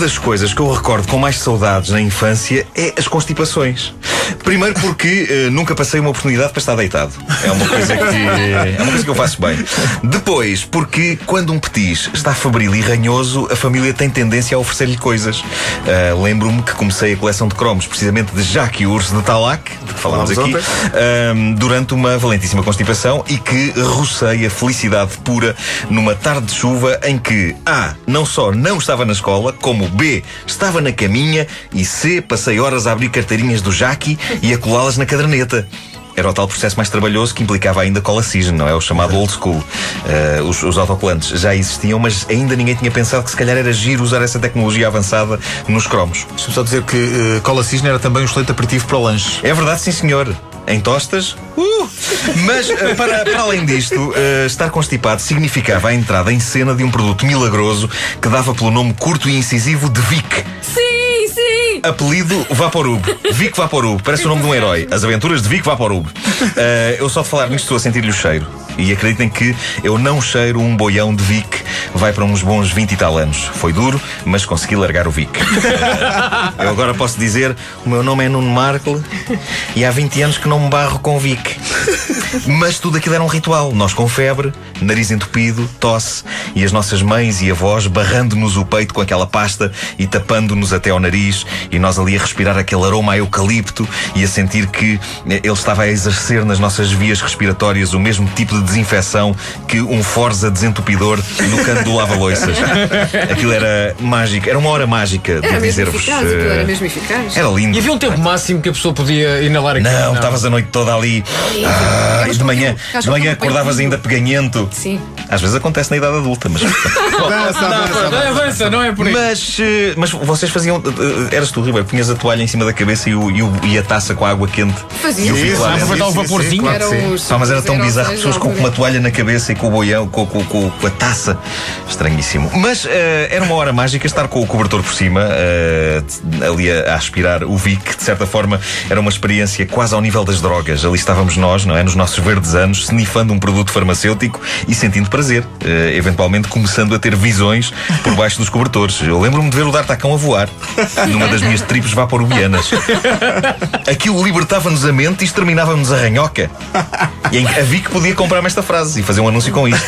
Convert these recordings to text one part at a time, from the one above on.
das coisas que eu recordo com mais saudades na infância é as constipações. Primeiro porque uh, nunca passei uma oportunidade para estar deitado. É uma coisa que é uma coisa que eu faço bem. Depois, porque quando um petis está febril e ranhoso, a família tem tendência a oferecer-lhe coisas. Uh, Lembro-me que comecei a coleção de cromos precisamente de Jacques Urso de Talac, de que falámos aqui, uh, durante uma valentíssima constipação e que rocei a felicidade pura numa tarde de chuva em que A. Não só não estava na escola, como B. Estava na caminha e C. Passei horas a abrir carteirinhas do Jackie e a colá-las na caderneta. Era o tal processo mais trabalhoso que implicava ainda cola cisne, não é? O chamado old school. Uh, os, os autocolantes já existiam, mas ainda ninguém tinha pensado que se calhar era giro usar essa tecnologia avançada nos cromos. Deixa-me só dizer que uh, cola cisne era também um excelente aperitivo para o lanche. É verdade, sim senhor. Em tostas? Uh! Mas, uh, para, para, além disto, uh, estar constipado significava a entrada em cena de um produto milagroso que dava pelo nome curto e incisivo de Vic. Sim, Apelido Vaporub. Vic Vaporub. Parece o nome de um herói. As aventuras de Vic Vaporub. eu só de falar nisto estou a sentir-lhe o cheiro. E acreditem que eu não cheiro um boião de Vic vai para uns bons 20 e tal anos. Foi duro, mas consegui largar o Vic. eu agora posso dizer: o meu nome é Nuno Markle e há 20 anos que não me barro com Vic. Mas tudo aquilo era um ritual. Nós com febre, nariz entupido, tosse e as nossas mães e avós barrando-nos o peito com aquela pasta e tapando-nos até ao nariz e nós ali a respirar aquele aroma a eucalipto e a sentir que ele estava a exercer nas nossas vias respiratórias o mesmo tipo de desinfecção que um Forza desentupidor no canto do lava-loiças. Aquilo era mágico, era uma hora mágica, de dizer-vos. Era mesmo eficaz. Era lindo. E havia um tempo máximo que a pessoa podia inalar aquilo? Não, estavas a noite toda ali. Ah, e de manhã, de manhã acordavas ainda peganhento. Sim. Às vezes acontece na idade adulta, mas. não, avança, não é por isso. Mas, eh, mas vocês faziam. Eh, eras tu, Ribeiro, punhas a toalha em cima da cabeça e, o, e, o, e a taça com a água quente. Fazia. O isso. Aproveitar o vaporzinho. Só, mas era tão bizarro pessoas com uma toalha na cabeça e com o boião, com, com, com, com a taça. Estranhíssimo. Mas uh, era uma hora mágica estar com o cobertor por cima, uh, ali a, a, aspirar o Vic. De certa forma, era uma experiência quase ao nível das drogas. Ali estávamos nós, não é? Nos nossos verdes anos, snifando um produto farmacêutico e sentindo prazer. Uh, eventualmente começando a ter visões por baixo dos cobertores. Eu lembro-me de ver o D'Artacão a voar numa das minhas tripes vaporubianas. Aquilo libertava-nos a mente e exterminava-nos a ranhoca. E a Vic podia comprar-me esta frase e fazer um anúncio com isto.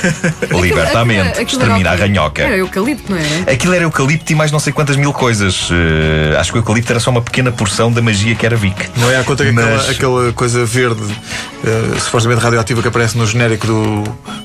Liberta a mente, extermina a ranhoca. Era eucalipto, não era? Aquilo era eucalipto e mais não sei quantas mil coisas. Uh, acho que o eucalipto era só uma pequena porção da magia que era Vic. Não é a conta que Mas... aquela, aquela coisa verde, uh, supostamente radioativa que aparece no genérico do,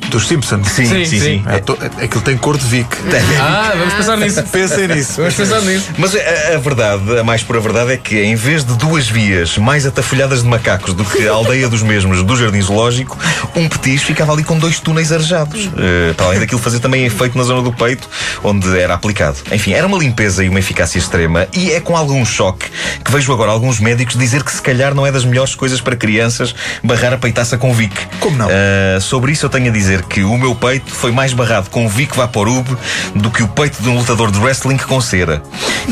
dos Simpsons. Sim, sim, sim. sim. É, to, é, aquilo tem cor de Vic. Ah, vamos pensar nisso. Pensem nisso. Vamos pensar nisso. Mas a, a, verdade, a mais pura verdade, é que em vez de duas vias mais atafolhadas de macacos do que a aldeia dos mesmos do Jardim Zoológico, um petis ficava ali com dois túneis arejados. Uh, para além daquilo fazer também efeito na zona do peito, onde era aplicado. Enfim, era uma limpeza e uma eficácia extrema, e é com algum choque que vejo agora alguns médicos dizer que se calhar não é das melhores coisas para crianças barrar a peitaça com Vic. Como não? Uh, sobre isso eu tenho a dizer que o meu peito foi mais barrado com Vic Vaporub do que o peito de um lutador de wrestling com cera.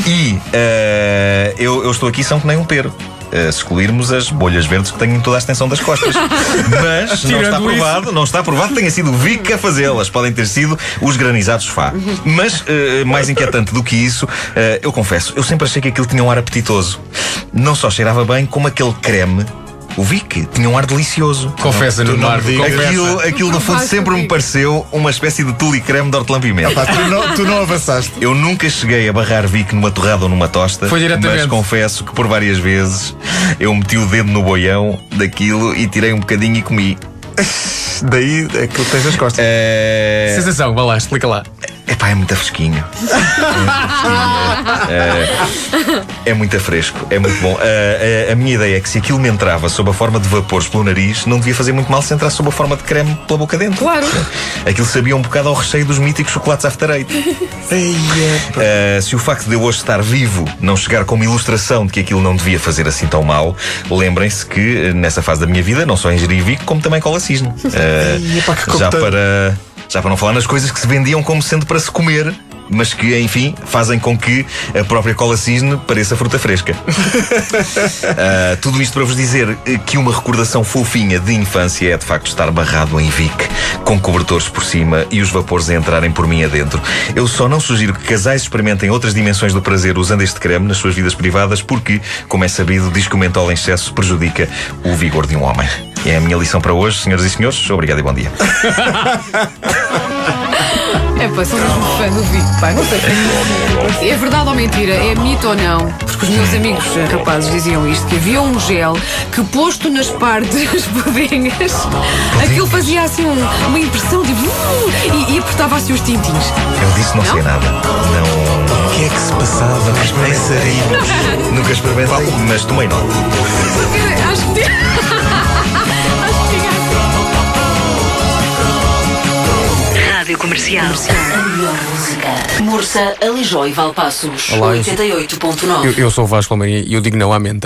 E uh, eu, eu estou aqui são que nem um pero se excluirmos as bolhas verdes que têm toda a extensão das costas. Mas não está provado, não está provado que tenha sido o Vic a fazê-las. Podem ter sido os granizados Fá. Mas, uh, mais inquietante do que isso, uh, eu confesso, eu sempre achei que aquilo tinha um ar apetitoso. Não só cheirava bem, como aquele creme o Vic tinha um ar delicioso. Confessa, no Marco. Aquilo, aquilo no fundo sempre me pareceu uma espécie de tule creme de hortelã-pimenta. tu, não, tu não avançaste. Eu nunca cheguei a barrar Vic numa torrada ou numa tosta. Foi diretamente. Mas confesso que por várias vezes eu meti o dedo no boião daquilo e tirei um bocadinho e comi. Daí é que tens as costas. É... Sensação, vá lá, explica lá. Epá, é muito fresquinho. É, é, muito fresco, é muito bom. A, a, a, minha ideia é que se aquilo me entrava sob a forma de vapores pelo nariz, não devia fazer muito mal se entrasse sob a forma de creme pela boca dentro. Claro. Aquilo sabia um bocado ao recheio dos míticos chocolates after eight. uh, se o facto de eu hoje estar vivo não chegar como ilustração de que aquilo não devia fazer assim tão mal, lembrem-se que nessa fase da minha vida não só ingeri Vic, como também cola cisne. Uh, já para já para não falar nas coisas que se vendiam como sendo para se comer mas que, enfim, fazem com que a própria cola cisne pareça fruta fresca. uh, tudo isto para vos dizer que uma recordação fofinha de infância é de facto estar barrado em Vic, com cobertores por cima e os vapores a entrarem por mim adentro. Eu só não sugiro que casais experimentem outras dimensões do prazer usando este creme nas suas vidas privadas, porque, como é sabido, diz que o mentol em excesso prejudica o vigor de um homem. É a minha lição para hoje, senhoras e senhores. Obrigado e bom dia. É pá, sou mesmo fã do Vic, pá, não sei. É verdade ou mentira? É mito ou não? Porque os meus amigos rapazes diziam isto: que havia um gel que posto nas partes budinhas, aquilo fazia assim um- uma impressão de. uh, e, e apertava assim os tintins. Eu disse não, sei nada. Não. O que é que se passava nos pensarinhos? Nunca experimentei, mas tomei nota. Acho que Rádio Comercial. A melhor música. Mursa, Alijó e Valpassos. Olá, eu- 88.9. Eu, eu sou o Vasco Palmeirinho e eu digo não à menta.